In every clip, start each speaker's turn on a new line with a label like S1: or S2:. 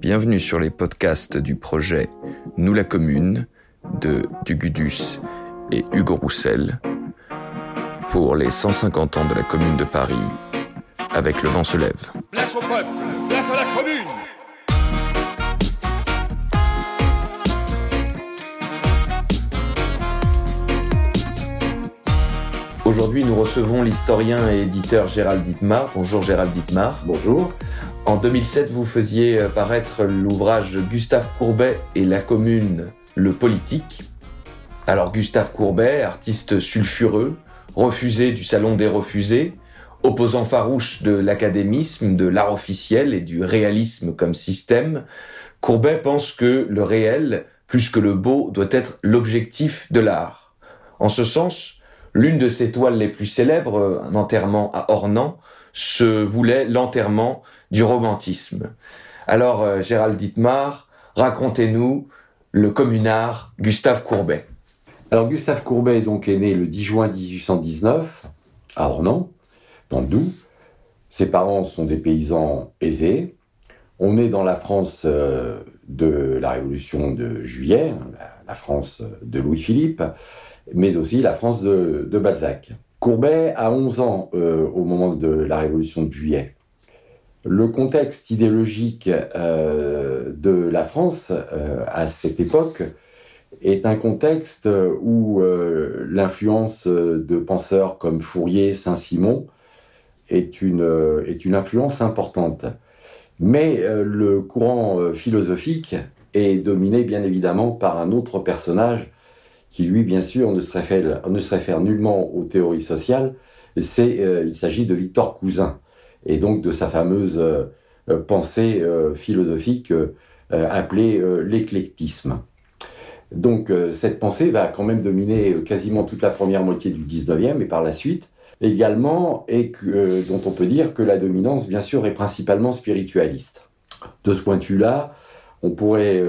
S1: Bienvenue sur les podcasts du projet Nous la Commune de Dugudus et Hugo Roussel pour les 150 ans de la Commune de Paris avec Le Vent se lève.
S2: Place au peuple, place à la commune
S1: Aujourd'hui, nous recevons l'historien et éditeur Gérald Dittmar. Bonjour Gérald Dittmar.
S3: Bonjour.
S1: En 2007, vous faisiez euh, paraître l'ouvrage Gustave Courbet et la commune, le politique. Alors Gustave Courbet, artiste sulfureux, refusé du Salon des refusés, opposant farouche de l'académisme, de l'art officiel et du réalisme comme système, Courbet pense que le réel, plus que le beau, doit être l'objectif de l'art. En ce sens, l'une de ses toiles les plus célèbres, un enterrement à Ornans, se voulait l'enterrement du romantisme. Alors, euh, Gérald Dittmar, racontez-nous le communard Gustave Courbet.
S3: Alors, Gustave Courbet donc, est né le 10 juin 1819 à Ornans, dans le Doubs. Ses parents sont des paysans aisés. On est dans la France euh, de la Révolution de Juillet, hein, la, France de Louis-Philippe, mais aussi la France de, Balzac. Courbet a 11 ans euh, au moment de la Révolution de Juillet. Le contexte idéologique euh, de la France euh, à cette époque est un contexte où euh, l'influence de penseurs comme Fourier, Saint-Simon est une, influence importante. Mais le courant philosophique est dominé bien évidemment par un autre personnage qui lui, bien sûr, ne se réfère, ne se réfère nullement aux théories sociales. C'est, il s'agit de Victor Cousin et donc de sa fameuse euh, euh, pensée euh, philosophique appelée l'éclectisme. Donc cette pensée va quand même dominer quasiment toute la première moitié du 19e et par la suite également, et dont on peut dire que la dominance, bien sûr, est principalement spiritualiste. De ce point de vue-là, on pourrait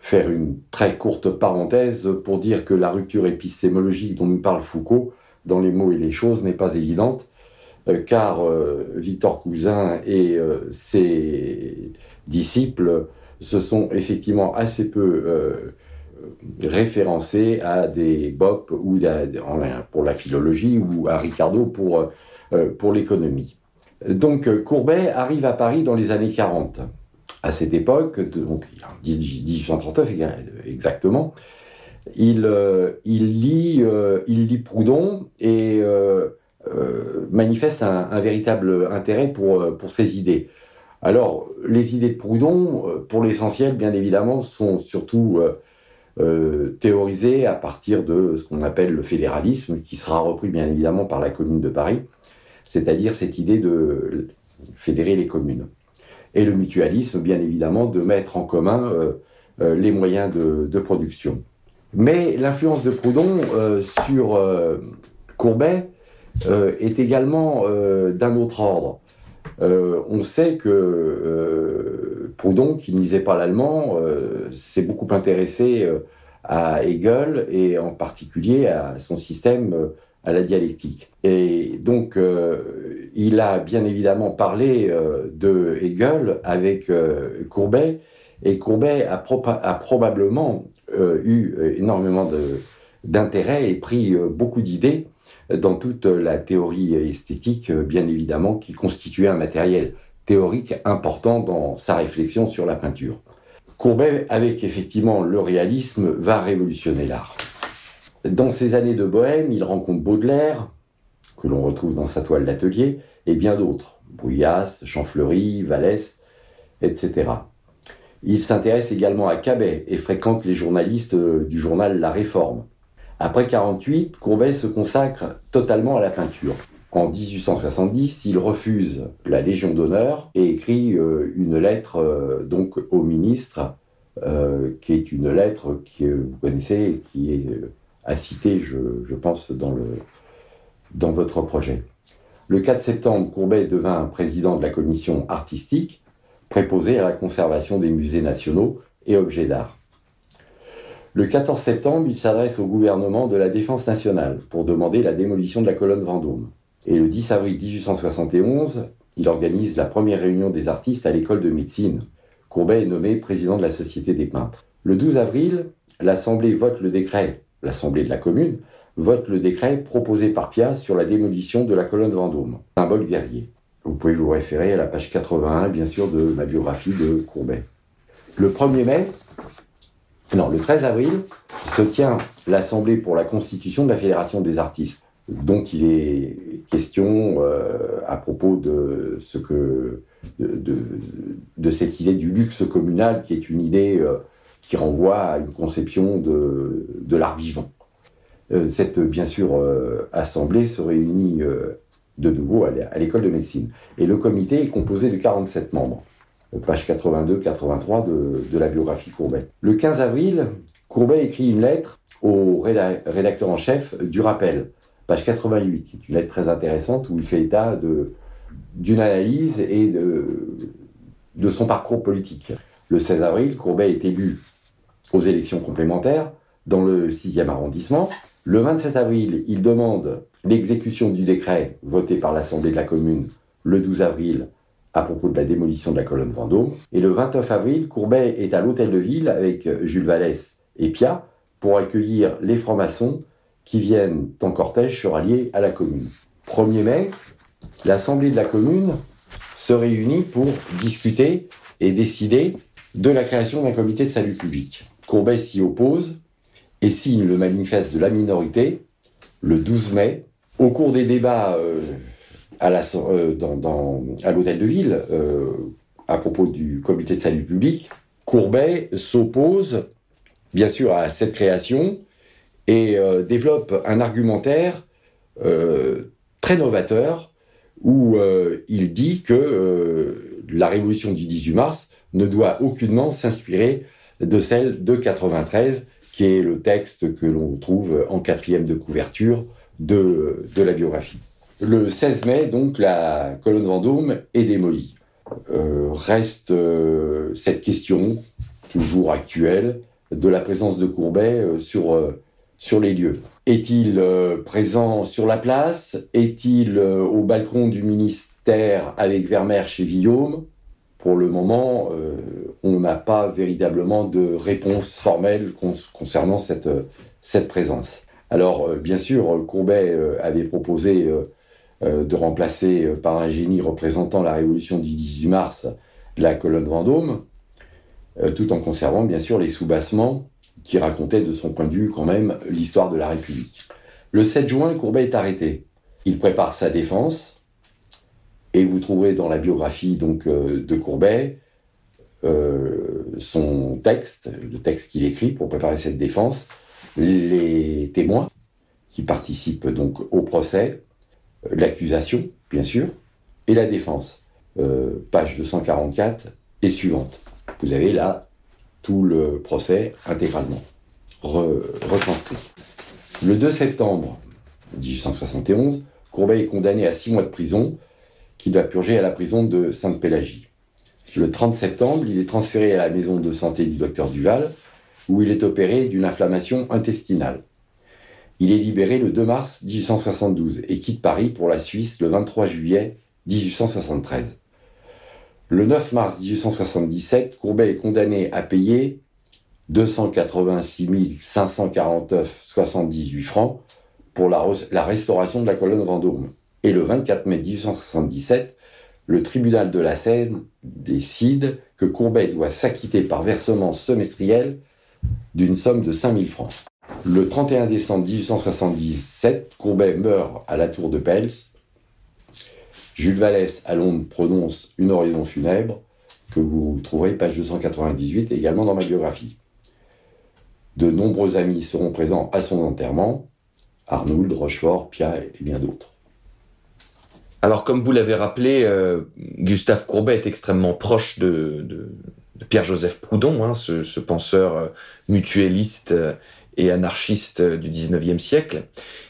S3: faire une très courte parenthèse pour dire que la rupture épistémologique dont nous parle Foucault dans les mots et les choses n'est pas évidente, euh, car euh, Victor Cousin et euh, ses disciples se sont effectivement assez peu référencés à des BOP ou pour la philologie ou à Ricardo pour, pour l'économie. Donc Courbet arrive à Paris dans les années 40. À cette époque, donc 1839 exactement, il, lit, il lit Proudhon et euh, manifeste un, véritable intérêt pour, euh, pour ses idées. Alors, les idées de Proudhon, euh, pour l'essentiel, bien évidemment, sont surtout théorisées à partir de ce qu'on appelle le fédéralisme, qui sera repris bien évidemment par la Commune de Paris, c'est-à-dire cette idée de fédérer les communes. Et le mutualisme, bien évidemment, de mettre en commun les moyens de, production. Mais l'influence de Proudhon sur Courbet euh, est également euh, d'un autre ordre. Euh, on sait que Proudhon, qui ne lisait pas l'allemand, s'est beaucoup intéressé à Hegel et en particulier à son système, à la dialectique. Et donc, il a bien évidemment parlé de Hegel avec Courbet, et Courbet a, a probablement eu énormément d'intérêt et pris beaucoup d'idées dans toute la théorie esthétique, bien évidemment, qui constituait un matériel théorique important dans sa réflexion sur la peinture. Courbet, avec effectivement le réalisme, va révolutionner l'art. Dans ses années de bohème, il rencontre Baudelaire, que l'on retrouve dans sa toile d'atelier, et bien d'autres, Bruyas, Champfleury, Vallès, etc. Il s'intéresse également à Cabet et fréquente les journalistes du journal La Réforme. Après 48, Courbet se consacre totalement à la peinture. En 1870, il refuse la Légion d'honneur et écrit euh, une lettre euh, donc au ministre, euh, qui est une lettre que vous connaissez, qui est à citer, je, pense, dans, dans votre projet. Le 4 septembre, Courbet devint président de la commission artistique, préposé à la conservation des musées nationaux et objets d'art. Le 14 septembre, il s'adresse au gouvernement de la Défense nationale pour demander la démolition de la colonne Vendôme. Et le 10 avril 1871, il organise la première réunion des artistes à l'école de médecine, Courbet est nommé président de la Société des peintres. Le 12 avril, l'Assemblée vote le décret, l'Assemblée de la commune, vote le décret proposé par Pia sur la démolition de la colonne Vendôme, symbole guerrier. Vous pouvez vous référer à la page 81, bien sûr, de ma biographie de Courbet. Le 1er mai, le 13 avril, se tient l'Assemblée pour la constitution de la Fédération des artistes, dont il est question euh, à propos de ce que de, cette idée du luxe communal, qui est une idée euh, qui renvoie à une conception de, de l'art vivant. Euh, cette, bien sûr, assemblée se réunit de nouveau à l'école de médecine. Et le comité est composé de 47 membres page 82-83 de, de, la biographie Courbet. Le 15 avril, Courbet écrit une lettre au rédacteur en chef du rappel, page 88, qui est une lettre très intéressante où il fait état d'une analyse et de, de son parcours politique. Le 16 avril, Courbet est élu aux élections complémentaires dans le 6e arrondissement. Le 27 avril, il demande l'exécution du décret voté par l'Assemblée de la Commune le 12 avril à propos de la démolition de la colonne Vendôme. Et le 29 avril, Courbet est à l'hôtel de ville avec Jules Vallès et Pia pour accueillir les francs-maçons qui viennent en cortège sur allié à la commune. 1er mai, l'Assemblée de la commune se réunit pour discuter et décider de la création d'un comité de salut public. Courbet s'y oppose et signe le manifeste de la minorité le 12 mai. Au cours des débats euh, à euh, l'hôtel de ville, euh, à propos du comité de salut public, Courbet s'oppose bien sûr à cette création et euh, développe un argumentaire très novateur où il dit que la révolution du 18 mars ne doit aucunement s'inspirer de celle de 93, qui est le texte que l'on trouve en quatrième de couverture de la biographie. Le 16 mai, donc, la colonne Vendôme est démolie. Euh, reste euh, cette question, toujours actuelle, de la présence de Courbet euh, sur, sur les lieux. Est-il présent sur la place? Est-il au balcon du ministère avec Vermeer chez Guillaume? Pour le moment, on n'a pas véritablement de réponse formelle concernant cette, cette présence. Alors, bien sûr, Courbet avait proposé de remplacer euh, par un génie représentant la révolution du 18 mars la colonne Vendôme, euh, tout en conservant bien sûr les soubassements qui racontaient de son point de vue quand même l'histoire de la République. Le 7 juin, Courbet est arrêté. Il prépare sa défense et vous trouverez dans la biographie donc de Courbet son texte, le texte qu'il écrit pour préparer cette défense, les témoins qui participent donc au procès, l'accusation, bien sûr, et la défense. Euh, page 244 et suivante. Vous avez là tout le procès intégralement retranscrit. Le 2 septembre 1871, Courbet est condamné à six mois de prison qu'il va purger à la prison de Sainte-Pélagie. Le 30 septembre, il est transféré à la maison de santé du docteur Duval, où il est opéré d'une inflammation intestinale. Il est libéré le 2 mars 1872 et quitte Paris pour la Suisse le 23 juillet 1873. Le 9 mars 1877, Courbet est condamné à payer 286 549,78 francs pour la, la restauration de la colonne Vendôme. Et le 24 mai 1877, le tribunal de la Seine décide que Courbet doit s'acquitter par versement semestriel d'une somme de 5000 francs. Le 31 décembre 1877, Courbet meurt à la tour de Pels. Jules Vallès à Londres prononce une oraison funèbre que vous trouverez page 298 également dans ma biographie. De nombreux amis seront présents à son enterrement, Arnould, Rochefort, Pia et bien d'autres.
S1: Alors comme vous l'avez rappelé, euh, Gustave Courbet est extrêmement proche de, Pierre-Joseph Proudhon, hein, ce, penseur euh, mutualiste euh, et anarchiste du XIXe siècle,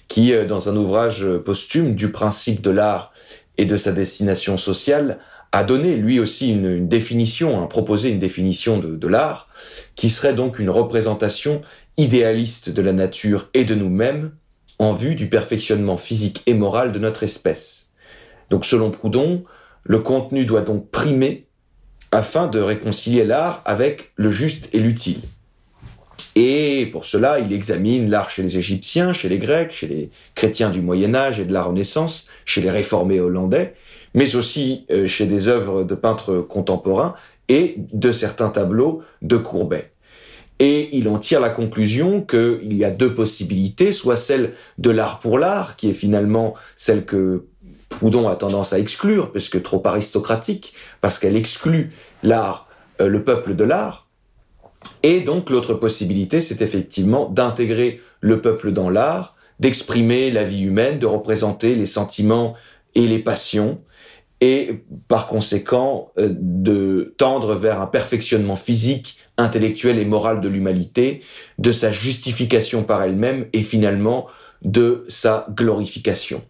S1: qui, euh, dans un ouvrage posthume du principe de l'art et de sa destination sociale, a donné lui aussi une, définition, a proposé une définition de l'art, qui serait donc une représentation idéaliste de la nature et de nous-mêmes en vue du perfectionnement physique et moral de notre espèce. Donc selon Proudhon, le contenu doit donc primer afin de réconcilier l'art avec le juste et l'utile. Et pour cela, il examine l'art chez les Égyptiens, chez les Grecs, chez les chrétiens du Moyen Âge et de la Renaissance, chez les réformés hollandais, mais aussi euh, chez des œuvres de peintres contemporains et de certains tableaux de Courbet. Et il en tire la conclusion qu'il y a deux possibilités, soit celle de l'art pour l'art, qui est finalement celle que Proudhon a tendance à exclure, puisque trop aristocratique, parce qu'elle exclut l'art, euh, le peuple de l'art, et donc l'autre possibilité, c'est effectivement d'intégrer le peuple dans l'art, d'exprimer la vie humaine, de représenter les sentiments et les passions, et par conséquent euh, de tendre vers un perfectionnement physique, intellectuel et moral de l'humanité, de sa justification par elle-même et finalement de sa glorification.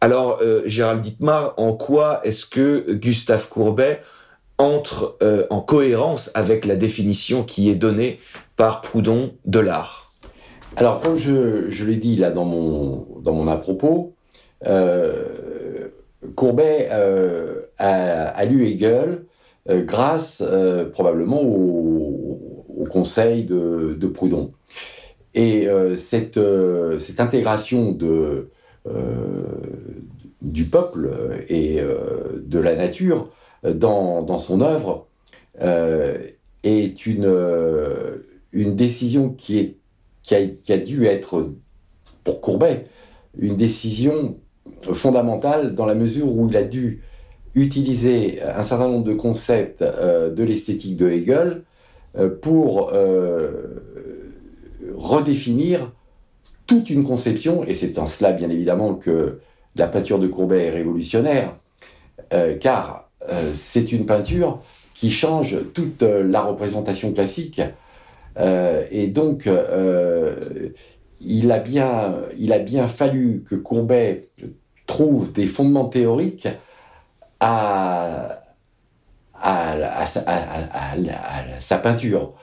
S1: Alors, euh, Gérald Dittmar, en quoi est-ce que Gustave Courbet entre euh, en cohérence avec la définition qui est donnée par Proudhon de l'art
S3: Alors, comme je, je l'ai dit là dans mon, dans mon à-propos, euh, Courbet euh, a, lu Hegel grâce probablement au, au, conseil de, de, Proudhon. Et cette, cette intégration de, du peuple et de la nature dans, son œuvre euh, est une, euh, une décision qui, est, qui, a, dû être, pour Courbet, une décision fondamentale dans la mesure où il a dû utiliser un certain nombre de concepts euh, de l'esthétique de Hegel pour redéfinir toute une conception, et c'est en cela bien évidemment que la peinture de Courbet est révolutionnaire, car euh, c'est une peinture qui change toute euh, la représentation classique. Euh, et donc, il, a bien, fallu que Courbet trouve des fondements théoriques à, sa peinture.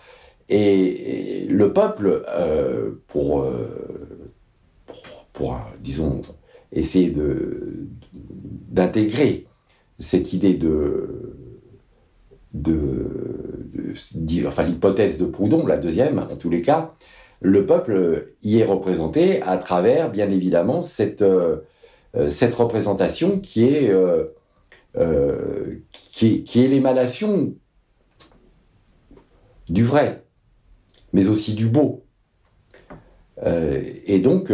S3: Et, le peuple, pour, pour, pour, disons, essayer d'intégrer cette idée de, enfin l'hypothèse de Proudhon, la deuxième, en tous les cas, le peuple y est représenté à travers, bien évidemment, cette, euh, cette représentation euh, euh, qui est l'émanation du vrai, mais aussi du beau. et donc,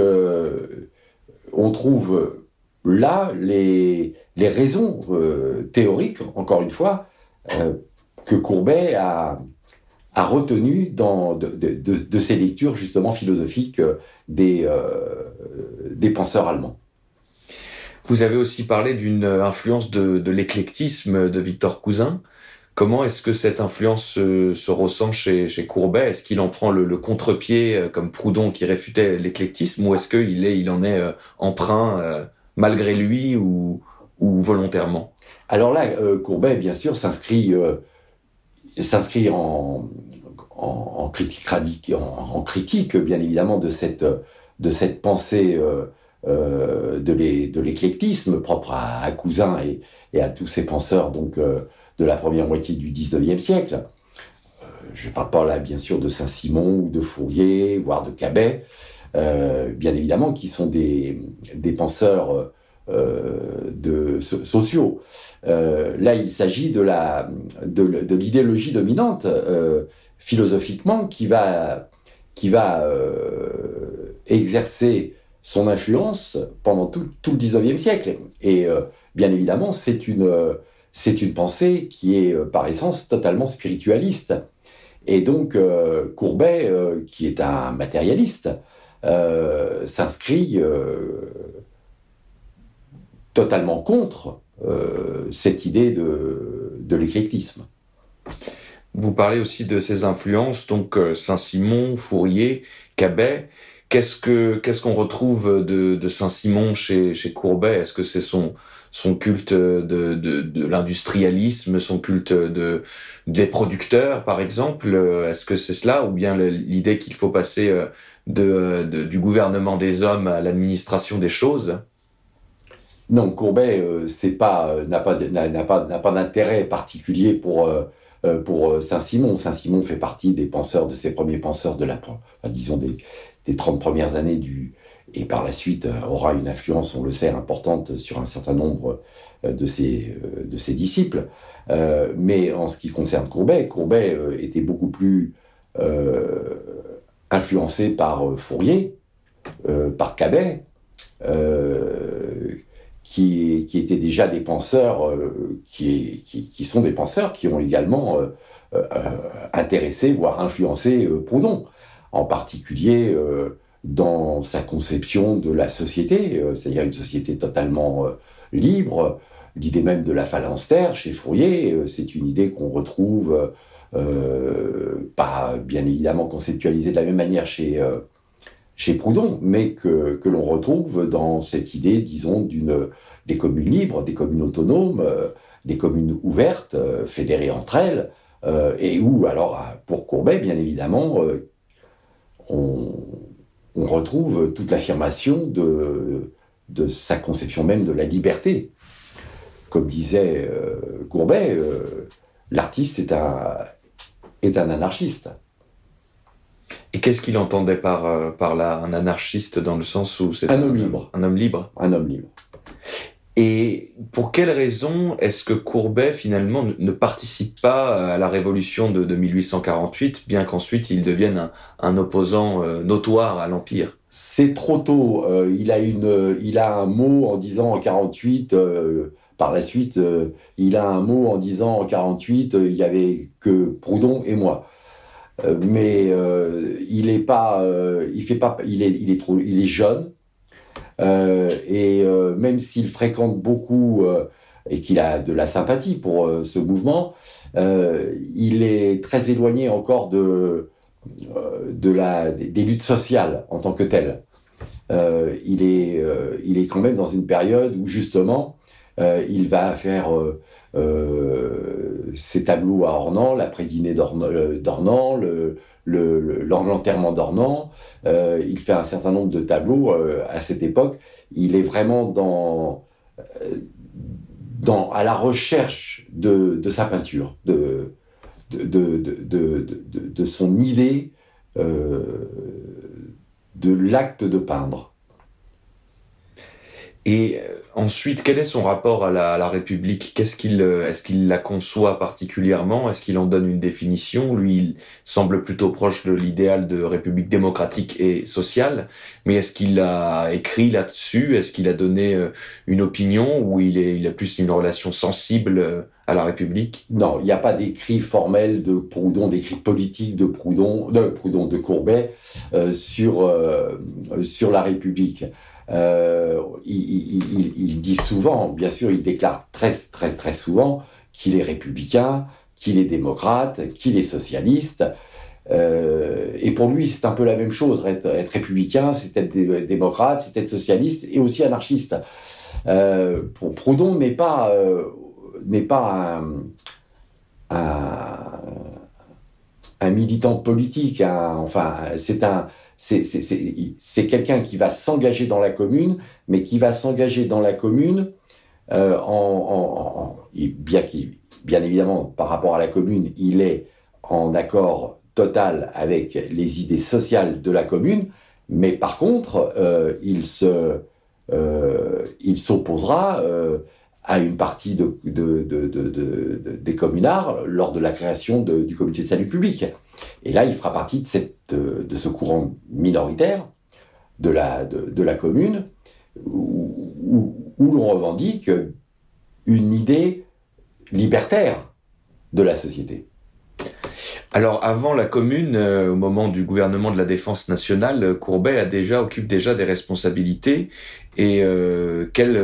S3: on trouve là les, les raisons euh, théoriques, encore une fois, euh, que Courbet a, retenues de, ses lectures justement philosophiques euh, des, des penseurs allemands.
S1: Vous avez aussi parlé d'une influence de, l'éclectisme de Victor Cousin. Comment est-ce que cette influence se, se ressent chez, chez Courbet? Est-ce qu'il en prend le, le contre-pied comme Proudhon qui réfutait l'éclectisme ou est-ce qu'il est, il en est emprunt malgré lui ou, volontairement?
S3: Alors là, euh, Courbet, bien sûr, s'inscrit euh, en, critique en, critique, bien évidemment, de cette de cette pensée euh, de l'éclectisme propre à, Cousin et, et, à tous ces penseurs donc de la première moitié du 19e siècle. je ne parle pas là, bien sûr, de Saint-Simon ou de Fourier, voire de Cabet, bien évidemment, qui sont des, penseurs euh, sociaux. Euh, là, il s'agit de l'idéologie dominante euh, philosophiquement qui va exercer son influence pendant tout, le 19e siècle. Et bien évidemment, c'est une pensée qui est par essence totalement spiritualiste. Et donc, Courbet, qui est un matérialiste, s'inscrit totalement contre euh, cette idée de, de l'éclectisme.
S1: Vous parlez aussi de ses influences, donc euh, Saint-Simon, Fourier, Cabet. Qu'est-ce que qu'est-ce qu'on retrouve de, Saint-Simon chez, Courbet? Est-ce que c'est son culte de, l'industrialisme, son culte de des producteurs, par exemple? Est-ce que c'est cela, ou bien l'idée qu'il faut passer euh, du gouvernement des hommes à l'administration des choses
S3: Non, Courbet c'est pas n'a pas n'a pas n'a pas d'intérêt particulier pour pour Saint-Simon. Saint-Simon fait partie des penseurs de ces premiers penseurs de la disons des des 30 premières années du et par la suite aura une influence, on le sait, importante sur un certain nombre de ses de ses disciples. mais en ce qui concerne Courbet, Courbet était beaucoup plus influencé par Fourier, par Cabet, qui, qui, étaient déjà des penseurs, euh, qui, qui, sont des penseurs qui ont également euh, euh, intéressé, voire influencé Proudhon, en particulier dans sa conception de la société, c'est-à-dire une société totalement libre. L'idée même de la phalanstère chez Fourier, c'est une idée qu'on retrouve pas bien évidemment conceptualisée de la même manière chez chez Proudhon, mais que, que l'on retrouve dans cette idée, disons, des communes libres, des communes autonomes, euh, des communes ouvertes, euh, fédérées entre elles, euh, et où, alors, pour Courbet, bien évidemment, on, on, retrouve toute l'affirmation de, de sa conception même de la liberté. Comme disait Courbet, l'artiste est un, est un anarchiste.
S1: Et qu'est-ce qu'il entendait par, euh, par là Un anarchiste dans le sens où c'est
S3: un homme libre.
S1: Un homme libre.
S3: Un homme libre.
S1: Et pour quelle raison est-ce que Courbet finalement ne participe pas à la révolution de, 1848, bien qu'ensuite il devienne un, opposant euh, notoire à l'Empire?
S3: C'est trop tôt. Euh, il, a une, il a un mot en disant en 48, par la suite, il a un mot en disant en 48, il y avait que Proudhon et moi. Euh, mais euh, il est pas, euh, il fait pas, il est, il trop, il est jeune. et même s'il fréquente beaucoup et qu'il a de la sympathie pour ce mouvement, il est très éloigné encore de, la, des luttes sociales en tant que telles. il, est, il est quand même dans une période où justement il va faire euh, ces tableaux à Ornans, l'après-dîner euh, d'Ornans, le, l'enterrement d'Ornans. Euh, il fait un certain nombre de tableaux à cette époque. Il est vraiment dans, à la recherche de, sa peinture, de son idée de l'acte de peindre.
S1: Et euh, ensuite, quel est son rapport à la, République? Qu'est-ce qu'il, euh, est-ce qu'il la conçoit particulièrement? Est-ce qu'il en donne une définition? Lui, il semble plutôt proche de l'idéal de République démocratique et sociale. Mais est-ce qu'il a écrit là-dessus? Est-ce qu'il a donné euh, une opinion? Ou il, est, il a plus une relation sensible à la République?
S3: Non, il n'y a pas d'écrit formel de Proudhon, d'écrit politique de Proudhon, de Proudhon, de Courbet sur sur la République. Euh, il, dit souvent, bien sûr, il déclare très très très souvent qu'il est républicain, qu'il est démocrate, qu'il est socialiste. Euh, et pour lui, c'est un peu la même chose. Être, républicain, c'est être démocrate, c'est être socialiste et aussi anarchiste. Euh, pour Proudhon n'est pas n'est pas un, un, militant politique. enfin, c'est un c'est quelqu'un qui va s'engager dans la commune, mais qui va s'engager dans la commune euh, en, bien, évidemment, par rapport à la commune, il est en accord total avec les idées sociales de la commune, mais par contre, euh, il se, euh, il s'opposera à une partie de, des communards lors de la création du comité de salut public. Et là, il fera partie de, ce courant minoritaire de la, commune où, l'on revendique une idée libertaire de la société.
S1: Alors avant la commune, euh, au moment du gouvernement de la défense nationale, Courbet a déjà occupe déjà des responsabilités et euh, quelle,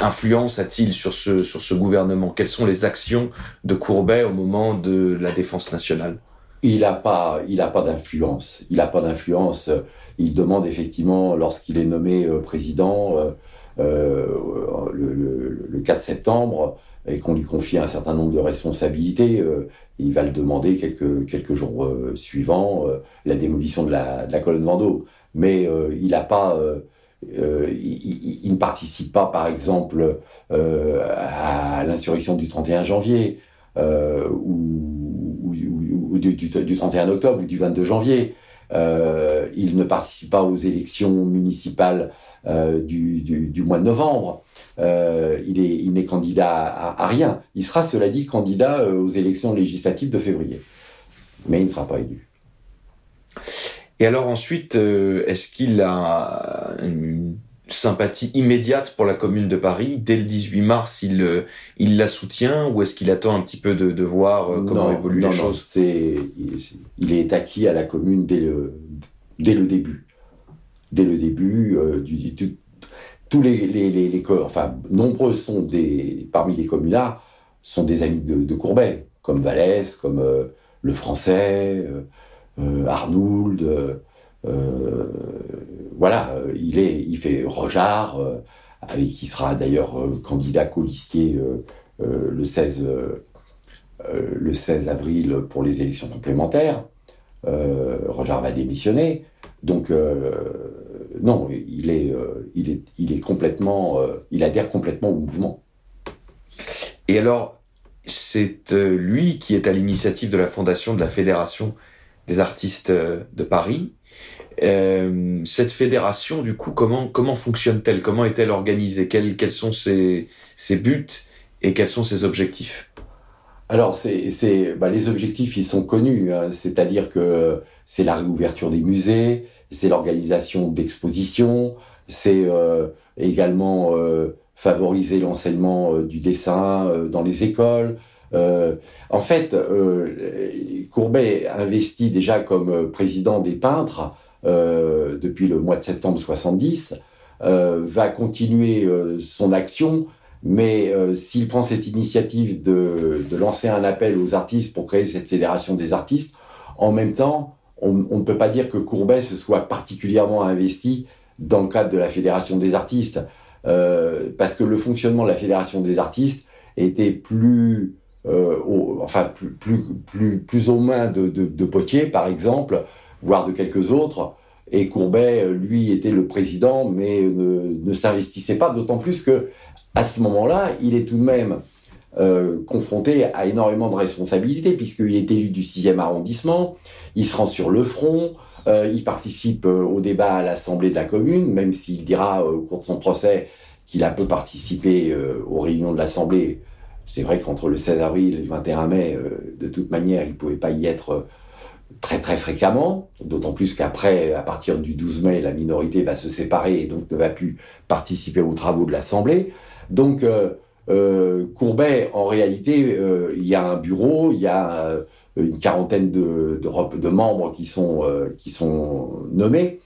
S1: influence a-t-il sur ce gouvernement? Quelles sont les actions de Courbet au moment de la défense nationale?
S3: Il n'a pas, d'influence. Il n'a pas d'influence. Il demande effectivement, lorsqu'il est nommé euh, président euh, euh, le, 4 septembre, et qu'on lui confie un certain nombre de responsabilités, il va le demander quelques, jours suivants, la démolition de la, colonne Vendôme. Mais il n'a pas il, ne participe pas, par exemple, à l'insurrection du 31 janvier ou, du, du, 31 octobre ou du 22 janvier. il ne participe pas aux élections municipales du, mois de novembre. Il, est, il n'est candidat à, à, rien. Il sera, cela dit, candidat aux élections législatives de février. Mais il ne sera pas élu.
S1: Et alors ensuite, euh, est-ce qu'il a une sympathie immédiate pour la Commune de Paris? Dès le 18 mars Il euh, il la soutient ou est-ce qu'il attend un petit peu de, de voir euh, comment évoluent les choses?
S3: C'est il, est acquis à la Commune dès le dès le début, dès le début du, tous les, les, les, enfin nombreux sont des parmi les communards sont des amis de, Courbet, comme Vallès, comme le Français. Euh, Arnould, euh, euh, voilà, il est, il fait Rojard, avec qui sera d'ailleurs candidat colistier le 16 le 16 avril pour les élections complémentaires. Euh, va démissionner. Donc, non, il est, il, est, il est complètement, il adhère complètement au mouvement.
S1: Et alors, c'est lui qui est à l'initiative de la fondation de la Fédération des artistes euh, de Paris. Euh, cette fédération, du coup, comment comment fonctionne-t-elle? Comment est-elle organisée? Quels, quels sont ses, ses buts et quels sont ses objectifs?
S3: Alors, c'est bah, les objectifs, ils sont connus. Hein. C'est-à-dire que c'est la réouverture des musées, c'est l'organisation d'expositions, c'est euh, également euh, favoriser l'enseignement euh, du dessin dans les écoles, euh, en fait, euh, Courbet investit déjà comme euh, président des peintres euh, depuis le mois de septembre 70, euh, va continuer euh, son action, mais s'il prend cette initiative de, de, lancer un appel aux artistes pour créer cette fédération des artistes, en même temps, on, ne peut pas dire que Courbet se soit particulièrement investi dans le cadre de la fédération des artistes, parce que le fonctionnement de la fédération des artistes était plus euh, enfin plus, plus, plus, aux mains de, de, de, Potier, par exemple, voire de quelques autres. Et Courbet, lui, était le président, mais ne, ne s'investissait pas, d'autant plus que à ce moment-là, il est tout de même euh, confronté à énormément de responsabilités, puisqu'il est élu du 6e arrondissement, il se rend sur le front, euh, il participe euh, au débat à l'Assemblée de la Commune, même s'il dira au cours de son procès qu'il a peu participé aux réunions de l'Assemblée c'est vrai qu'entre le 16 avril et le 21 mai, de toute manière, il ne pouvait pas y être très très fréquemment, d'autant plus qu'après, à partir du 12 mai, la minorité va se séparer et donc ne va plus participer aux travaux de l'Assemblée. Donc, euh, euh, Courbet, en réalité, euh, il y a un bureau, il y a une quarantaine de, membres qui sont, sont nommés,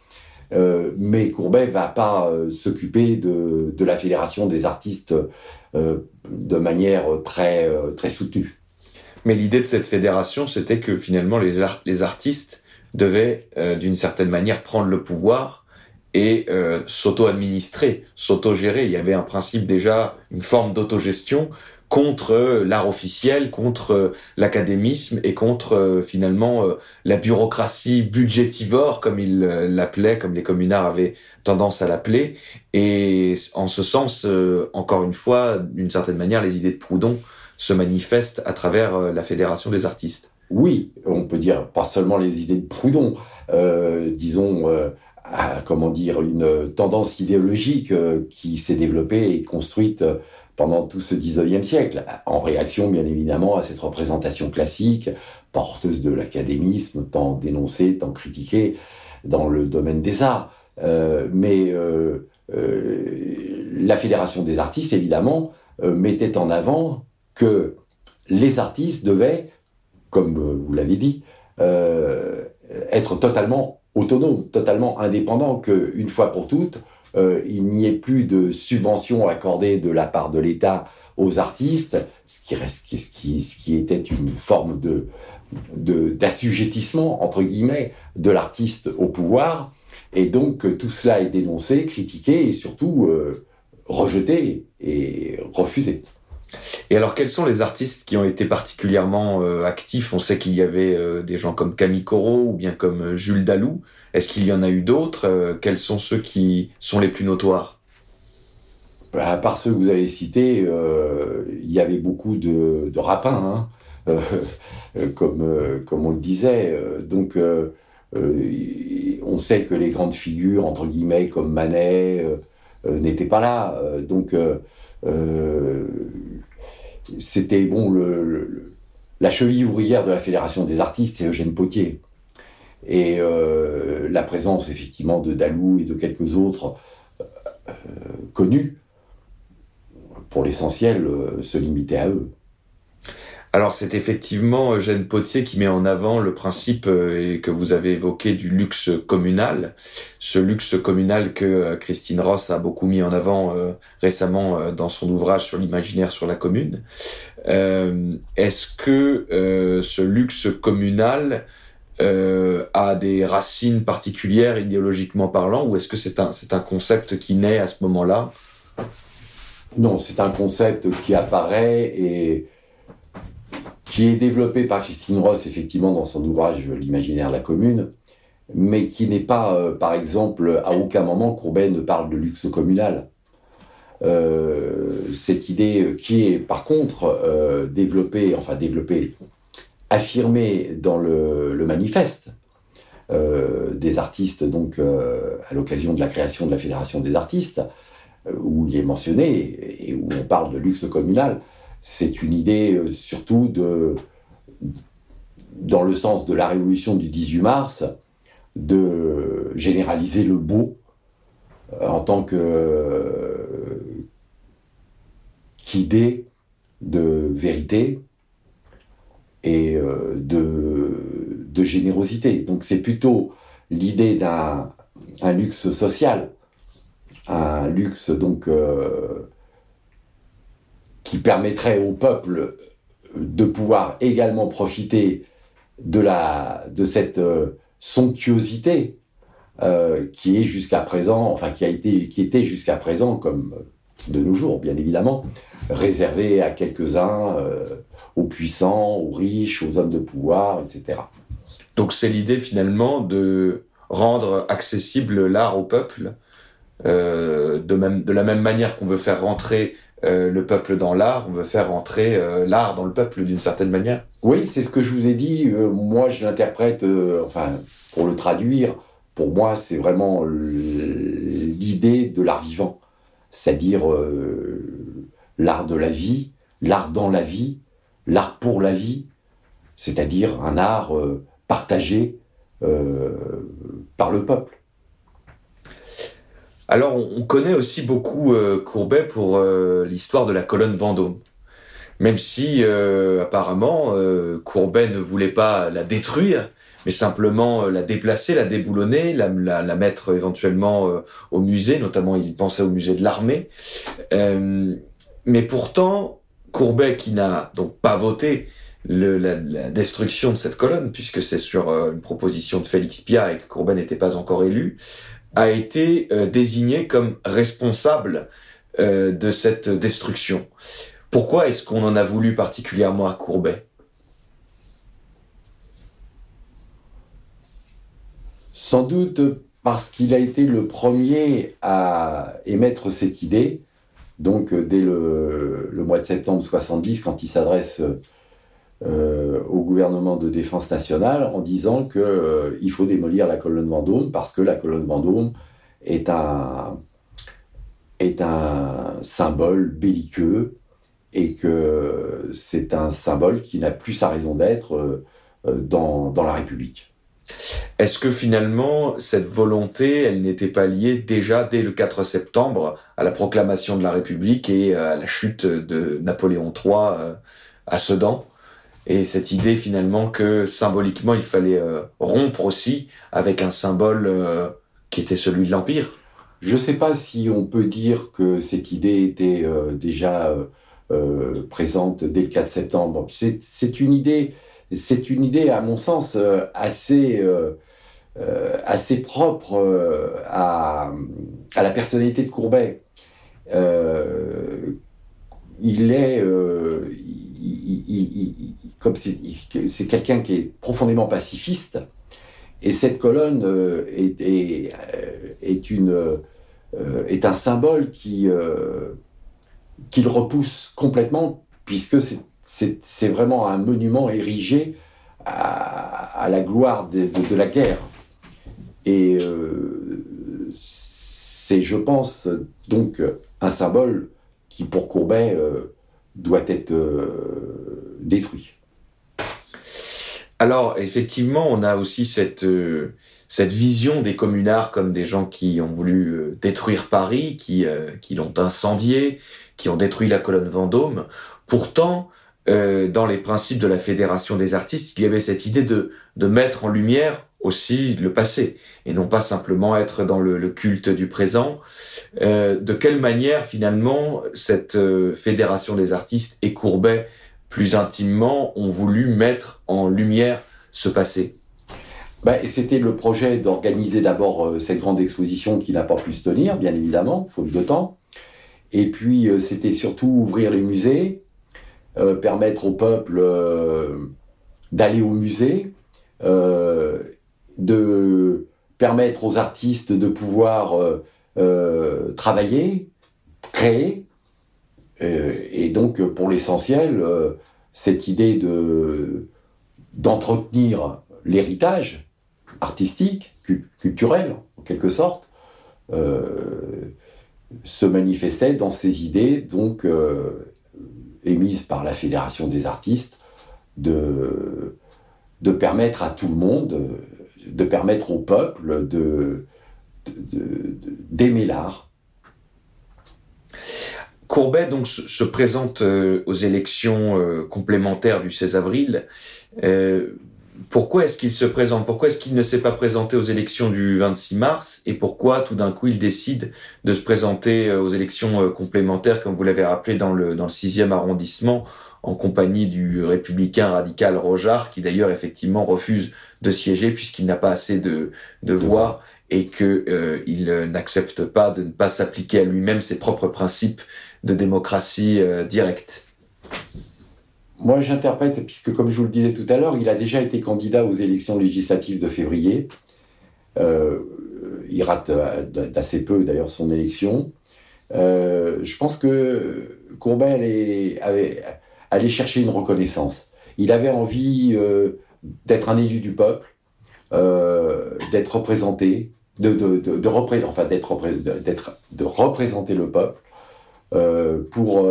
S3: mais Courbet va pas s'occuper de, la fédération des artistes euh, de manière très, euh, soutenue.
S1: Mais l'idée de cette fédération, c'était que finalement les, artistes devaient euh, d'une certaine manière prendre le pouvoir et euh, s'auto-administrer, s'auto-gérer. Il y avait un principe déjà, une forme d'autogestion contre l'art officiel, contre l'académisme et contre finalement la bureaucratie budgétivore, comme il l'appelait, comme les communards avaient tendance à l'appeler. Et en ce sens, encore une fois, d'une certaine manière, les idées de Proudhon se manifestent à travers la Fédération des artistes.
S3: Oui, on peut dire pas seulement les idées de Proudhon, euh, disons, euh, à, comment dire, une tendance idéologique euh, qui s'est développée et construite pendant tout ce 19e siècle, en réaction bien évidemment à cette représentation classique, porteuse de l'académisme, tant dénoncée, tant critiquée dans le domaine des arts. Euh, mais euh, la Fédération des artistes, évidemment, mettait en avant que les artistes devaient, comme vous l'avez dit, être totalement autonomes, totalement indépendants, qu'une fois pour toutes, euh, il n'y ait plus de subventions accordées de la part de l'État aux artistes, ce qui, était une forme d'assujettissement entre guillemets de l'artiste au pouvoir et donc tout cela est dénoncé, critiqué et surtout euh, rejeté et refusé.
S1: Et alors, quels sont les artistes qui ont été particulièrement euh, actifs? On sait qu'il y avait euh, des gens comme Camille Corot ou bien comme euh, Jules Dalou. Est-ce qu'il y en a eu d'autres? Quels sont ceux qui sont les plus notoires?
S3: Bah, À part ceux que vous avez cités, il y avait beaucoup de, rapins, hein, comme, comme on le disait. donc, on sait que les grandes figures, entre guillemets, comme Manet, n'étaient pas là. donc, c'était bon la cheville ouvrière de la fédération des artistes, c'est Eugène Potier. Et euh, la présence effectivement de Dalou et de quelques autres euh, connus, pour l'essentiel, euh, se limitait à eux.
S1: Alors c'est effectivement Eugène Potier qui met en avant le principe euh, que vous avez évoqué du luxe communal, ce luxe communal que euh, Christine Ross a beaucoup mis en avant euh, récemment dans son ouvrage sur l'imaginaire sur la commune. Est-ce que ce luxe communal a des racines particulières idéologiquement parlant ou est-ce que c'est un, c'est un concept qui naît à ce moment-là?
S3: Non, c'est un concept qui apparaît et qui est développé par Christine Ross, effectivement, dans son ouvrage L'imaginaire de la commune, mais qui n'est pas, euh, par exemple, à aucun moment Courbet ne parle de luxe communal. Euh, cette idée qui est, par contre, euh, développée, enfin développée, affirmée dans le, le manifeste des artistes, donc à l'occasion de la création de la Fédération des artistes, où il est mentionné et où on parle de luxe communal, c'est une idée euh, surtout de, dans le sens de la révolution du 18 mars, de généraliser le beau euh, en tant que qu'idée de vérité et euh, de, générosité. Donc c'est plutôt l'idée d'un un luxe social, un luxe donc qui permettrait au peuple de pouvoir également profiter de, la, de cette euh, somptuosité euh, qui est jusqu'à présent, enfin qui a été, qui était jusqu'à présent, comme de nos jours bien évidemment, réservée à quelques-uns, euh, aux puissants, aux riches, aux hommes de pouvoir, etc.
S1: Donc c'est l'idée finalement de rendre accessible l'art au peuple, de, même, de la même manière qu'on veut faire rentrer euh, le peuple dans l'art, on veut faire entrer euh, l'art dans le peuple d'une certaine manière.
S3: Oui, c'est ce que je vous ai dit. Euh, moi, je l'interprète, enfin, pour le traduire, pour moi, c'est vraiment l'idée de l'art vivant, c'est-à-dire l'art de la vie, l'art dans la vie, l'art pour la vie, c'est-à-dire un art partagé par le peuple.
S1: Alors, on, connaît aussi beaucoup euh, Courbet pour euh, l'histoire de la colonne Vendôme. Même si, euh, apparemment, Courbet ne voulait pas la détruire, mais simplement la déplacer, la déboulonner, la, mettre éventuellement au musée, notamment il pensait au musée de l'armée. mais pourtant, Courbet, qui n'a donc pas voté la, destruction de cette colonne, puisque c'est sur une proposition de Félix Pia et que Courbet n'était pas encore élu, a été euh, désigné comme responsable euh, de cette destruction. Pourquoi est-ce qu'on en a voulu particulièrement à Courbet?
S3: Sans doute parce qu'il a été le premier à émettre cette idée. Donc dès le, le mois de septembre 70, quand il s'adresse euh, au gouvernement de défense nationale en disant qu'il euh, faut démolir la colonne Vendôme parce que la colonne Vendôme est un, est un symbole belliqueux et que c'est un symbole qui n'a plus sa raison d'être euh, dans, dans la République.
S1: Est-ce que finalement, cette volonté, elle n'était pas liée déjà dès le 4 septembre à la proclamation de la République et à la chute de Napoléon III à Sedan? Et cette idée finalement que symboliquement il fallait euh, rompre aussi avec un symbole euh, qui était celui de l'Empire.
S3: Je ne sais pas si on peut dire que cette idée était euh, déjà présente dès le 4 septembre. C'est une idée, c'est une idée à mon sens assez assez propre à, à la personnalité de Courbet. il est, comme c'est quelqu'un qui est profondément pacifiste, et cette colonne est, est, est, une, est un symbole qui qu'il repousse complètement, puisque c'est vraiment un monument érigé à, la gloire de, la guerre. Et euh, c'est, je pense, donc un symbole qui, pour Courbet, euh, doit être euh, détruit.
S1: Alors, effectivement, on a aussi cette, cette vision des communards comme des gens qui ont voulu détruire Paris, qui, qui l'ont incendié, qui ont détruit la colonne Vendôme. Pourtant, euh, dans les principes de la Fédération des artistes, il y avait cette idée de, de mettre en lumière aussi le passé et non pas simplement être dans le, culte du présent. Euh, de quelle manière finalement cette euh, Fédération des artistes et Courbet plus intimement ont voulu mettre en lumière ce passé?
S3: Bah, C'était le projet d'organiser d'abord cette grande exposition qui n'a pas pu se tenir, bien évidemment, faute de temps. Et puis c'était surtout ouvrir les musées, euh, permettre au peuple euh, d'aller au musée, euh, de permettre aux artistes de pouvoir travailler, créer. et donc, pour l'essentiel, cette idée de d'entretenir l'héritage artistique, culturel, en quelque sorte, se manifestait dans ces idées donc émise par la Fédération des artistes de permettre à tout le monde, de permettre au peuple de, d'aimer l'art.
S1: Courbet donc se présente euh, aux élections euh, complémentaires du 16 avril. Euh, pourquoi est-ce qu'il se présente? Pourquoi est-ce qu'il ne s'est pas présenté aux élections du 26 mars? Et pourquoi tout d'un coup il décide de se présenter aux élections complémentaires, comme vous l'avez rappelé dans le dans le sixième arrondissement, en compagnie du républicain radical Rojar, qui d'ailleurs effectivement refuse de siéger puisqu'il n'a pas assez de, de voix et que euh, il n'accepte pas de ne pas s'appliquer à lui-même ses propres principes de démocratie directe.
S3: Moi, j'interprète, puisque comme je vous le disais tout à l'heure, il a déjà été candidat aux élections législatives de février. Euh, il rate d'assez peu, d'ailleurs, son élection. Euh, je pense que Courbet allait, allait, chercher une reconnaissance. Il avait envie euh, d'être un élu du peuple, d'être représenté, de, de, enfin d'être de représenter le peuple pour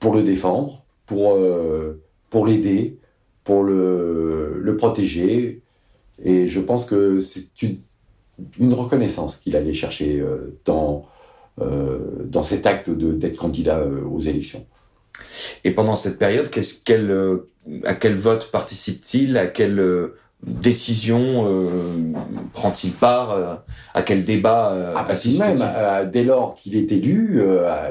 S3: pour le défendre, pour, euh, pour l'aider, pour le, le, protéger. Et je pense que c'est une, reconnaissance qu'il allait chercher euh, dans, euh, dans cet acte d'être candidat aux élections.
S1: Et pendant cette période, qu'est-ce qu'elle, à quel vote participe-t-il? À quelle décision prend-il part? À quel débat
S3: ah, assiste-t-il? Même, dès lors qu'il est élu,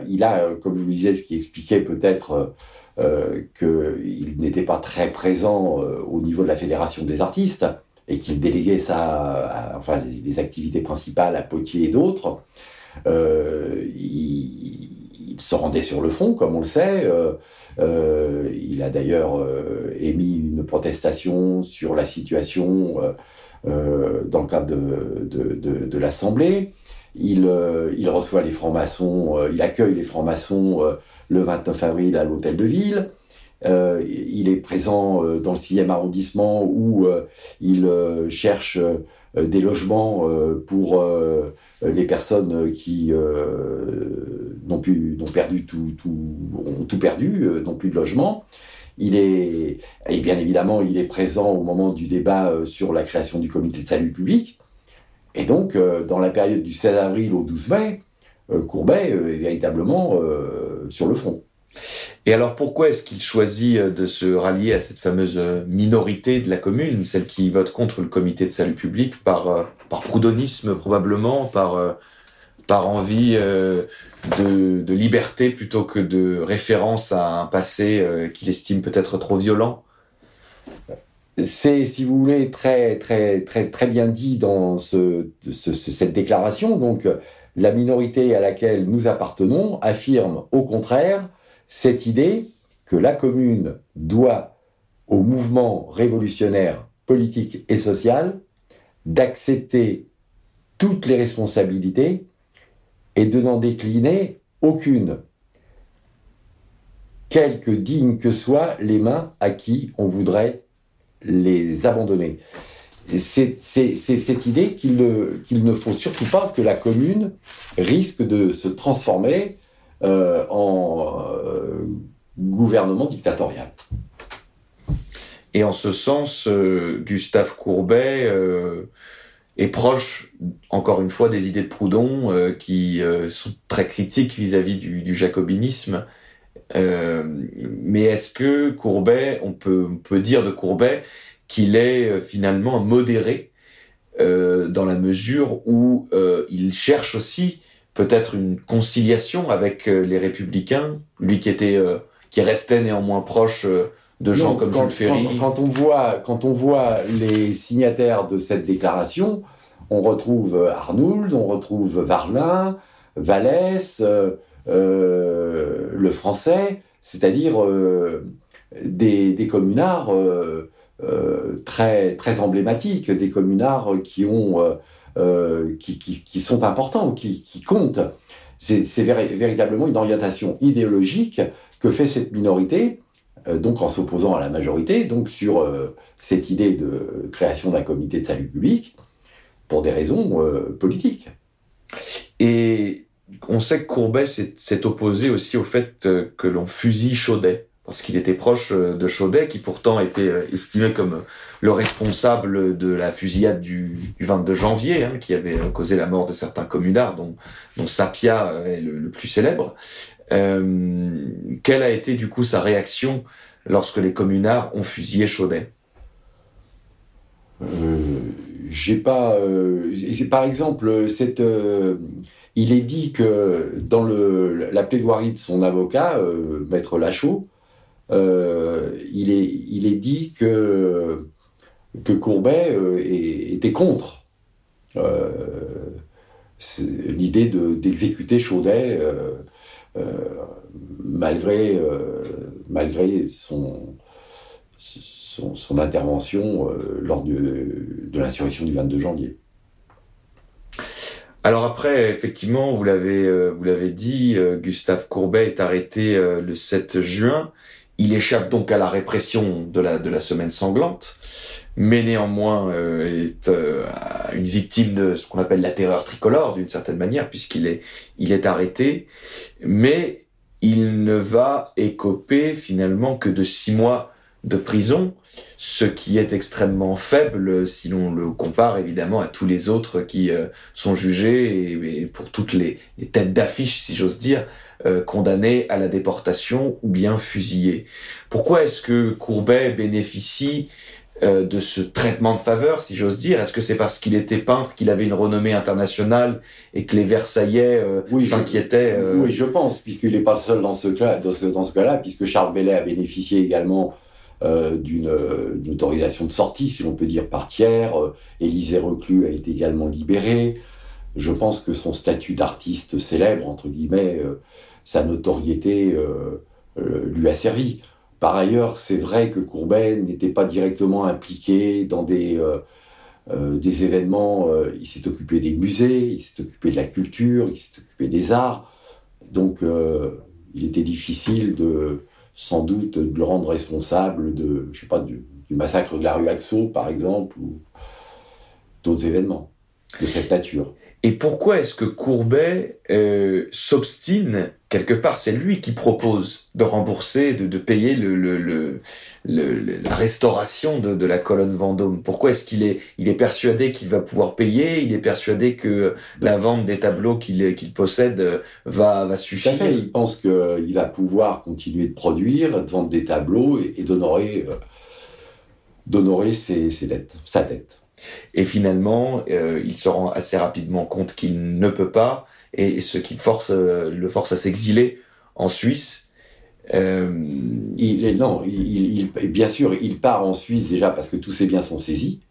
S3: il a, comme je vous disais, ce qui expliquait peut-être euh, qu'il n'était pas très présent euh, au niveau de la fédération des artistes et qu'il déléguait ça, enfin les, activités principales à Potier et d'autres. Euh, il, se rendait sur le front, comme on le sait. il a d'ailleurs émis une protestation sur la situation dans le cadre de, de, l'Assemblée. Il, il, reçoit les francs-maçons, il accueille les francs-maçons le 29 avril à l'hôtel de ville. Euh, il est présent euh, dans le 6e arrondissement où euh, il cherche des logements pour les personnes qui n'ont plus, n'ont perdu tout, tout, ont tout perdu, n'ont plus de logement. Il est, et bien évidemment, il est présent au moment du débat sur la création du comité de salut public. Et donc, dans la période du 16 avril au 12 mai, Courbet est véritablement sur le front.
S1: Et alors pourquoi est-ce qu'il choisit euh, de se rallier à cette fameuse euh, minorité de la commune, celle qui vote contre le comité de salut public par, euh, par proudonisme probablement, par, par envie de, de, liberté plutôt que de référence à un passé qu'il estime peut-être trop violent
S3: c'est, si vous voulez, très, très, très, très bien dit dans ce, cette déclaration. Donc, la minorité à laquelle nous appartenons affirme au contraire cette idée que la commune doit au mouvement révolutionnaire politique et social d'accepter toutes les responsabilités et de n'en décliner aucune, quelque dignes que soient les mains à qui on voudrait les abandonner. C'est cette idée qu'il ne, faut surtout pas que la commune risque de se transformer euh, en euh, gouvernement dictatorial.
S1: Et en ce sens, euh, Gustave Courbet est proche, encore une fois, des idées de Proudhon, qui sont très critiques vis-à-vis du, du, jacobinisme. mais est-ce que Courbet, on peut, on peut dire de Courbet qu'il est euh, finalement modéré euh, dans la mesure où euh, il cherche aussi peut-être une conciliation avec euh, les républicains, lui qui était qui restait néanmoins proche de gens comme Jules Ferry.
S3: Quand, quand, on voit quand on voit les signataires de cette déclaration, on retrouve Arnould, on retrouve Varlin, Vallès, le français, c'est-à-dire des, des communards euh, très très emblématiques, des communards qui ont euh, euh, qui, qui, qui, sont importants, qui, qui comptent. C'est véritablement une orientation idéologique que fait cette minorité, donc en s'opposant à la majorité, donc sur cette idée de création d'un comité de salut public pour des raisons politiques.
S1: Et on sait que Courbet s'est opposé aussi au fait que l'on fusille Chaudet parce qu'il était proche euh, de Chaudet, qui pourtant était euh, estimé comme le responsable de la fusillade du, 22 janvier, hein, qui avait causé la mort de certains communards, dont Sapia est le, plus célèbre. Euh, quelle a été du coup sa réaction lorsque les communards ont fusillé Chaudet?
S3: Euh, J'ai pas. Euh, par exemple, cette. il est dit que dans la plaidoirie de son avocat, maître Lachaud, il, est, dit que, Courbet était contre l'idée d'exécuter Chaudet malgré, malgré son, son, intervention lors de, de l'insurrection du 22 janvier.
S1: Alors après, effectivement, vous l'avez vous l'avez dit, Gustave Courbet est arrêté le 7 juin. Il échappe donc à la répression de la, de la semaine sanglante, mais néanmoins euh, est euh, une victime de ce qu'on appelle la terreur tricolore d'une certaine manière, puisqu'il est, il est arrêté, mais il ne va écoper finalement que de six mois de prison, ce qui est extrêmement faible si l'on le compare évidemment à tous les autres qui euh, sont jugés et, pour toutes les, les têtes d'affiche, si j'ose dire, euh, condamnés à la déportation ou bien fusillés. Pourquoi est-ce que Courbet bénéficie euh, de ce traitement de faveur, si j'ose dire Est-ce que c'est parce qu'il était peintre, qu'il avait une renommée internationale et que les Versaillais euh, s'inquiétaient
S3: Oui, je pense, puisqu'il n'est pas le seul dans ce cas, dans ce, dans ce cas-là, puisque Charles Bellet a bénéficié également d'une autorisation de sortie, si l'on peut dire, par tiers. Élisée Reclus a été également libéré. Je pense que son statut d'artiste célèbre, entre guillemets, sa notoriété euh, euh, lui a servi. Par ailleurs, c'est vrai que Courbet n'était pas directement impliqué dans des, euh, des événements. il s'est occupé des musées, il s'est occupé de la culture, il s'est occupé des arts. Donc, il était difficile de, sans doute, de le rendre responsable du, du massacre de la rue Axo, par exemple, ou d'autres événements de cette nature.
S1: Et pourquoi est-ce que Courbet euh, s'obstine quelque part? C'est lui qui propose de rembourser, de, de payer le, le, le, la restauration de, de, la colonne Vendôme. Pourquoi est-ce qu'il est, il est persuadé qu'il va pouvoir payer? Il est persuadé que la vente des tableaux qu'il possède va, va suffire.
S3: Tout à fait. Il pense qu'il va pouvoir continuer de produire, de vendre des tableaux et, d'honorer, euh, ses dettes, sa dette.
S1: Et finalement, euh, il se rend assez rapidement compte qu'il ne peut pas, et ce qui force, euh, le force à s'exiler en Suisse.
S3: Euh... Non, bien sûr, il part en Suisse déjà parce que tous ses biens sont saisis.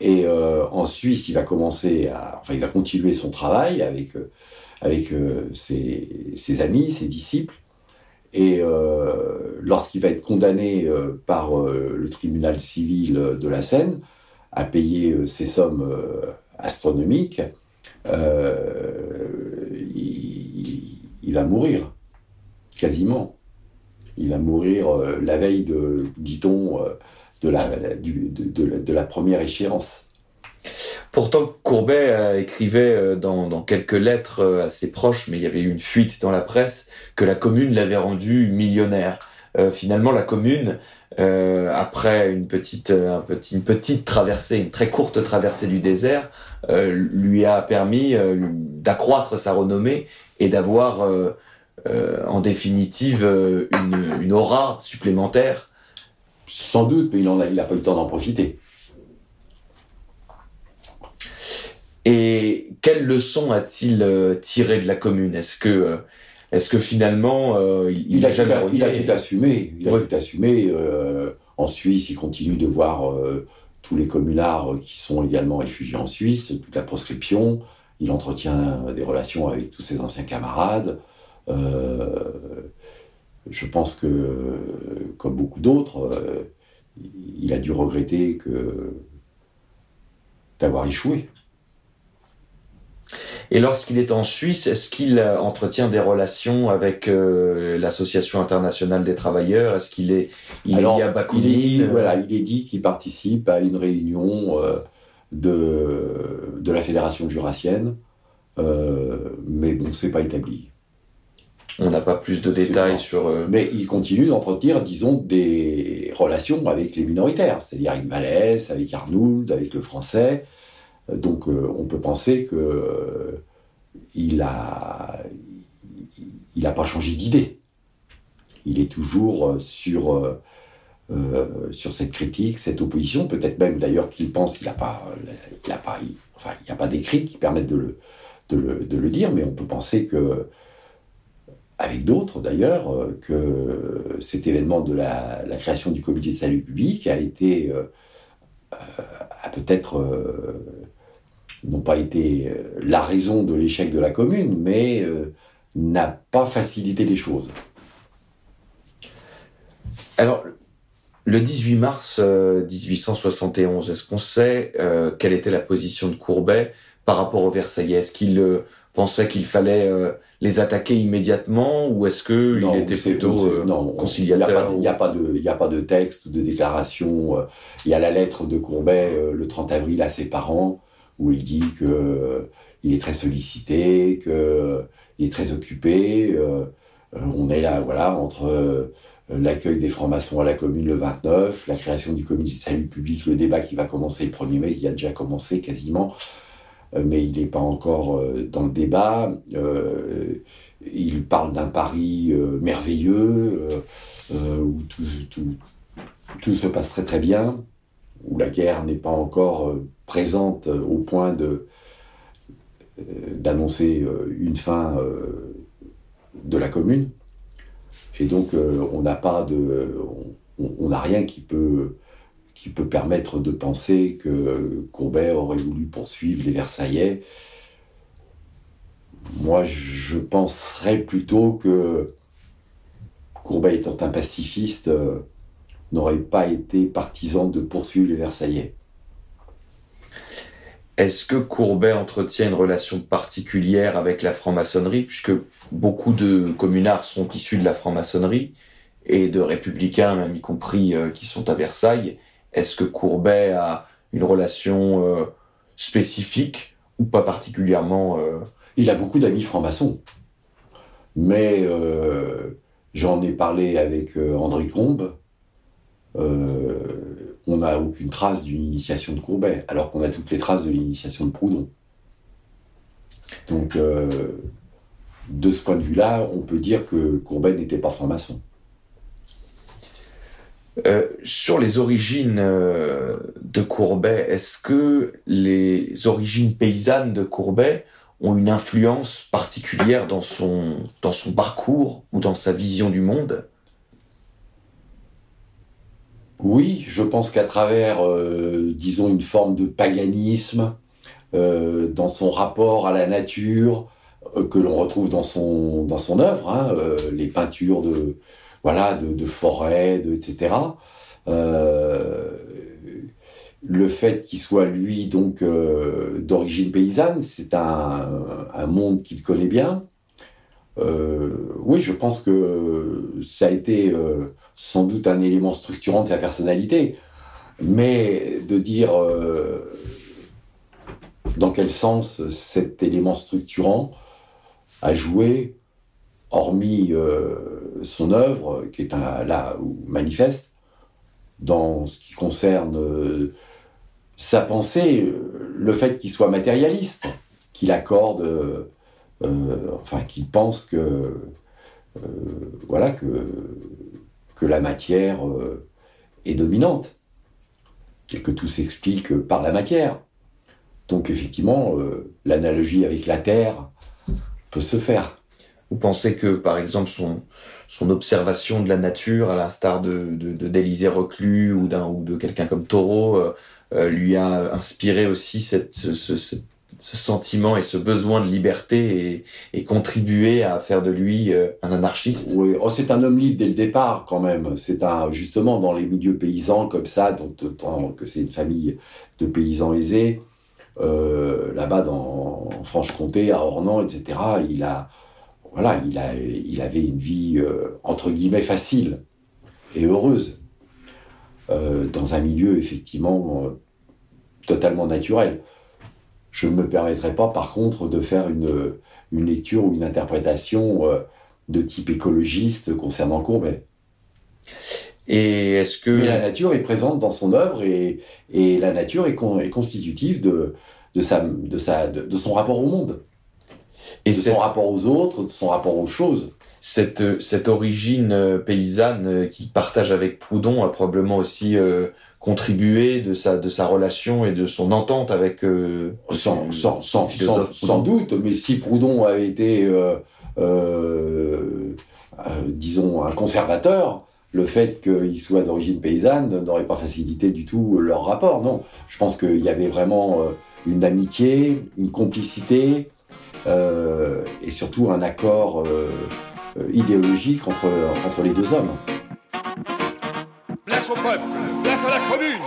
S3: Et en Suisse, il va commencer enfin, il va continuer son travail avec avec ses, amis, ses disciples. Et lorsqu'il va être condamné par le tribunal civil de la Seine à payer ces sommes astronomiques, il, il va mourir, quasiment. Il va mourir euh, la veille de, dit-on, euh, de, la, première échéance.
S1: Pourtant, Courbet euh, écrivait dans, quelques lettres assez proches, mais il y avait eu une fuite dans la presse, que la commune l'avait rendu millionnaire. Finalement, la commune, après une petite, une petite traversée, une très courte traversée du désert, lui a permis d'accroître sa renommée et d'avoir euh, en définitive euh, une, aura supplémentaire.
S3: Sans doute, mais il n'a il a pas eu le temps d'en profiter.
S1: Et quelle leçon a-t-il euh, tiré de la commune? Est-ce que, est-ce que finalement, il,
S3: a, jamais il, a, tout assumé. Il a tout assumé. en Suisse, il continue de voir tous les communards qui sont également réfugiés en Suisse, toute la proscription. Il entretient des relations avec tous ses anciens camarades. Euh, je pense que, comme beaucoup d'autres, euh, il a dû regretter que d'avoir échoué.
S1: Et lorsqu'il est en Suisse, est-ce qu'il entretient des relations avec euh, l'Association internationale des travailleurs? Est-ce qu'il est,
S3: il est à Bakounine? voilà, il est dit qu'il participe à une réunion de, de la Fédération jurassienne, mais bon, c'est pas établi.
S1: On n'a pas plus de détails sur.
S3: Euh, Mais il continue d'entretenir, disons, des relations avec les minoritaires, c'est-à-dire avec Vallès, avec Arnould, avec le français. Euh, donc euh, on peut penser que il a, il n'a pas changé d'idée. Il est toujours sur sur cette critique, cette opposition. Peut-être même d'ailleurs qu'il pense qu'il n'a pas, il a pas, il pas d'écrit qui permettent de le, dire, mais on peut penser que avec d'autres d'ailleurs, euh, que cet événement de la, création du comité de salut public a été, euh, euh, a peut-être non pas été la raison de l'échec de la commune, mais n'a pas facilité les choses.
S1: Alors, le 18 mars 1871, est-ce qu'on sait quelle était la position de Courbet par rapport aux Versaillais? Est-ce qu'il pensait qu'il fallait euh, les attaquer immédiatement ou est-ce que il était plutôt euh, non, conciliateur
S3: Il n'y a, pas de, il a pas de texte, de déclaration. Euh, il y a la lettre de Courbet le 30 avril à ses parents où il dit que il est très sollicité, que il est très occupé. on est là, voilà, entre l'accueil des francs-maçons à la commune le 29, la création du comité de salut public, le débat qui va commencer le 1er mai, il a déjà commencé quasiment. Euh, mais il n'est pas encore euh, dans le débat. Euh, il parle d'un Paris merveilleux, où tout, se passe très très bien, où la guerre n'est pas encore présente au point de d'annoncer une fin de la commune. Et donc, on n'a rien qui peut qui peut permettre de penser que Courbet aurait voulu poursuivre les Versaillais. Moi, je penserais plutôt que Courbet étant un pacifiste, euh, n'aurait pas été partisan de poursuivre les Versaillais.
S1: Est-ce que Courbet entretient une relation particulière avec la franc-maçonnerie, puisque beaucoup de communards sont issus de la franc-maçonnerie, et de républicains, même y compris euh, qui sont à Versailles, est-ce que Courbet a une relation euh, spécifique ou pas particulièrement euh,
S3: Il a beaucoup d'amis francs-maçons. Mais j'en ai parlé avec André Combe. On n'a aucune trace d'une initiation de Courbet, alors qu'on a toutes les traces de l'initiation de Proudhon. Donc, de ce point de vue-là, on peut dire que Courbet n'était pas franc-maçon.
S1: Euh, sur les origines euh, de Courbet, est-ce que les origines paysannes de Courbet ont une influence particulière dans son, dans son parcours ou dans sa vision du monde?
S3: Oui, je pense qu'à travers, disons, une forme de paganisme, dans son rapport à la nature, que l'on retrouve dans son, dans œuvre, hein, les peintures de, voilà, de, de forêt, de, etc. Euh, le fait qu'il soit lui donc euh, d'origine paysanne, c'est un, monde qu'il connaît bien. Euh, oui, je pense que ça a été euh, sans doute un élément structurant de sa personnalité, mais de dire euh, dans quel sens cet élément structurant a joué, hormis son œuvre, qui est là où manifeste, dans ce qui concerne sa pensée, le fait qu'il soit matérialiste, qu'il accorde, enfin qu'il pense que euh, voilà que que la matière euh, est dominante et que tout s'explique par la matière. Donc effectivement, l'analogie avec la terre peut se faire.
S1: Vous pensez que, par exemple, son, son observation de la nature, à l'instar de, de, Reclus ou, ou de quelqu'un comme Taureau, euh, euh, lui a inspiré aussi cette, ce, ce, ce, sentiment et ce besoin de liberté et, contribué à faire de lui euh, un anarchiste
S3: Oui, oh, c'est un homme libre dès le départ quand même. C'est un, justement dans les milieux paysans comme ça, dont, que c'est une famille de paysans aisés, euh, là-bas dans Franche-Comté, à Ornans, etc. Il a voilà, il, a, il avait une vie euh, entre guillemets facile et heureuse dans un milieu effectivement totalement naturel. Je ne me permettrai pas par contre de faire une, une lecture ou une interprétation euh, de type écologiste concernant Courbet.
S1: Et est-ce que
S3: Mais la nature est présente dans son œuvre et, et la nature est, con, est constitutive de, de, sa, de, sa, de, de son rapport au monde. Et de son rapport aux autres, de son rapport aux choses.
S1: Cette, cette origine euh, paysanne euh, qu'il partage avec Proudhon a probablement aussi euh, contribué de sa, de sa relation et de son entente avec... Euh,
S3: sans, sans, sans, sans, sans, doute, mais si Proudhon avait été, euh, euh, disons, un conservateur, le fait qu'il soit d'origine paysanne n'aurait pas facilité du tout leur rapport. Non, je pense qu'il y avait vraiment une amitié, une complicité, et surtout un accord idéologique entre, entre les deux hommes.
S2: Place au peuple, place à la commune